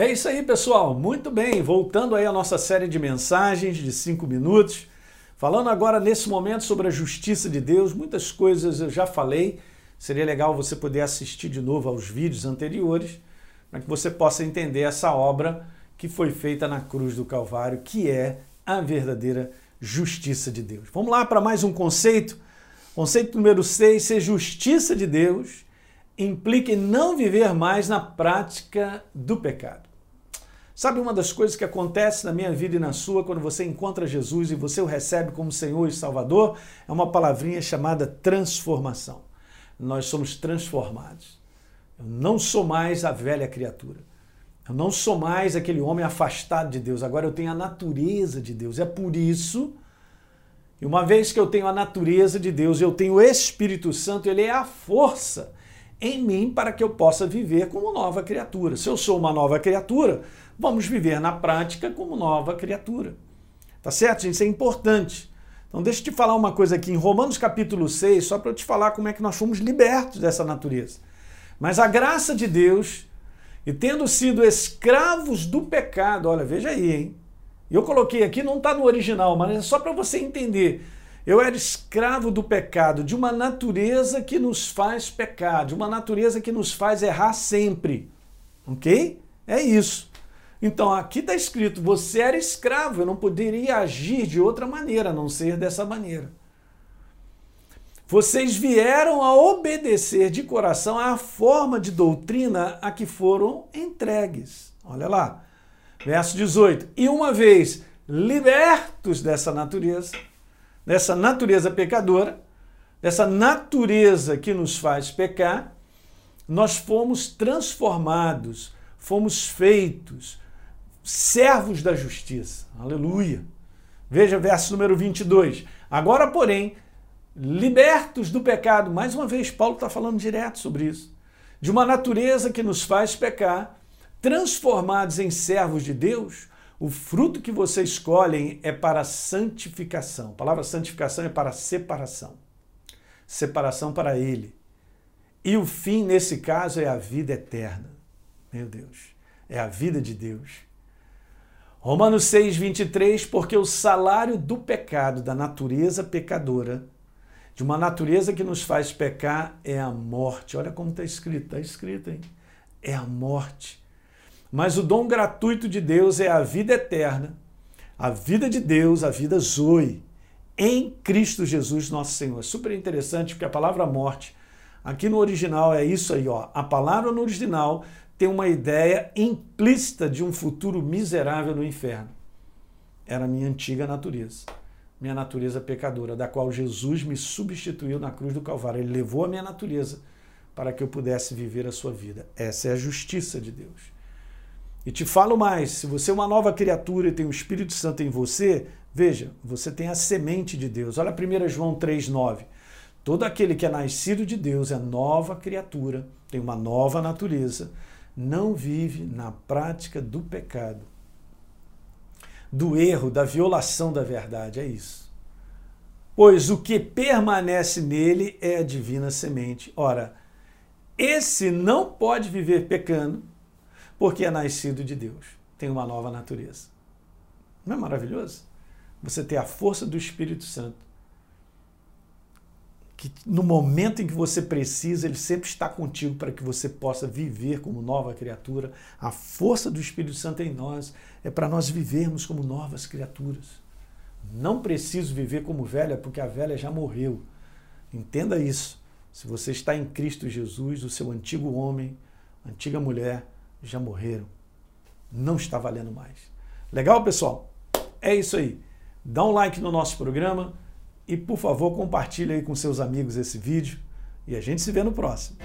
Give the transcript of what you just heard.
É isso aí, pessoal. Muito bem. Voltando aí à nossa série de mensagens de cinco minutos. Falando agora nesse momento sobre a justiça de Deus. Muitas coisas eu já falei. Seria legal você poder assistir de novo aos vídeos anteriores para que você possa entender essa obra que foi feita na cruz do Calvário, que é a verdadeira justiça de Deus. Vamos lá para mais um conceito. Conceito número 6, ser justiça de Deus implica em não viver mais na prática do pecado. Sabe uma das coisas que acontece na minha vida e na sua quando você encontra Jesus e você o recebe como Senhor e Salvador? É uma palavrinha chamada transformação. Nós somos transformados. Eu não sou mais a velha criatura. Eu não sou mais aquele homem afastado de Deus. Agora eu tenho a natureza de Deus. É por isso, e uma vez que eu tenho a natureza de Deus, eu tenho o Espírito Santo, ele é a força em mim para que eu possa viver como nova criatura. Se eu sou uma nova criatura, vamos viver na prática como nova criatura. Tá certo, gente? Isso é importante. Então, deixa eu te falar uma coisa aqui em Romanos capítulo 6, só para eu te falar como é que nós fomos libertos dessa natureza. Mas a graça de Deus, e tendo sido escravos do pecado, olha, veja aí, hein? Eu coloquei aqui, não está no original, mas é só para você entender eu era escravo do pecado, de uma natureza que nos faz pecar, de uma natureza que nos faz errar sempre. Ok? É isso. Então aqui está escrito: você era escravo, eu não poderia agir de outra maneira, a não ser dessa maneira. Vocês vieram a obedecer de coração à forma de doutrina a que foram entregues. Olha lá, verso 18. E uma vez libertos dessa natureza, dessa natureza pecadora, dessa natureza que nos faz pecar, nós fomos transformados, fomos feitos servos da justiça. Aleluia. Veja verso número 22. Agora, porém, libertos do pecado, mais uma vez, Paulo está falando direto sobre isso, de uma natureza que nos faz pecar, transformados em servos de Deus, o fruto que você escolhem é para santificação. A palavra santificação é para separação. Separação para Ele. E o fim, nesse caso, é a vida eterna. Meu Deus, é a vida de Deus. Romanos 6, 23, porque o salário do pecado, da natureza pecadora, de uma natureza que nos faz pecar, é a morte. Olha como está escrito, está escrito, hein? É a morte. Mas o dom gratuito de Deus é a vida eterna, a vida de Deus, a vida Zoe, em Cristo Jesus, nosso Senhor. Super interessante porque a palavra morte, aqui no original é isso aí, ó. A palavra no original tem uma ideia implícita de um futuro miserável no inferno. Era a minha antiga natureza, minha natureza pecadora, da qual Jesus me substituiu na cruz do Calvário. Ele levou a minha natureza para que eu pudesse viver a sua vida. Essa é a justiça de Deus. E te falo mais: se você é uma nova criatura e tem o Espírito Santo em você, veja, você tem a semente de Deus. Olha 1 João 3,9. Todo aquele que é nascido de Deus é nova criatura, tem uma nova natureza, não vive na prática do pecado, do erro, da violação da verdade. É isso. Pois o que permanece nele é a divina semente. Ora, esse não pode viver pecando, porque é nascido de Deus, tem uma nova natureza. Não é maravilhoso? Você ter a força do Espírito Santo, que no momento em que você precisa, ele sempre está contigo para que você possa viver como nova criatura. A força do Espírito Santo em nós é para nós vivermos como novas criaturas. Não preciso viver como velha, porque a velha já morreu. Entenda isso. Se você está em Cristo Jesus, o seu antigo homem, antiga mulher, já morreram. Não está valendo mais. Legal, pessoal? É isso aí. Dá um like no nosso programa e, por favor, compartilhe aí com seus amigos esse vídeo e a gente se vê no próximo.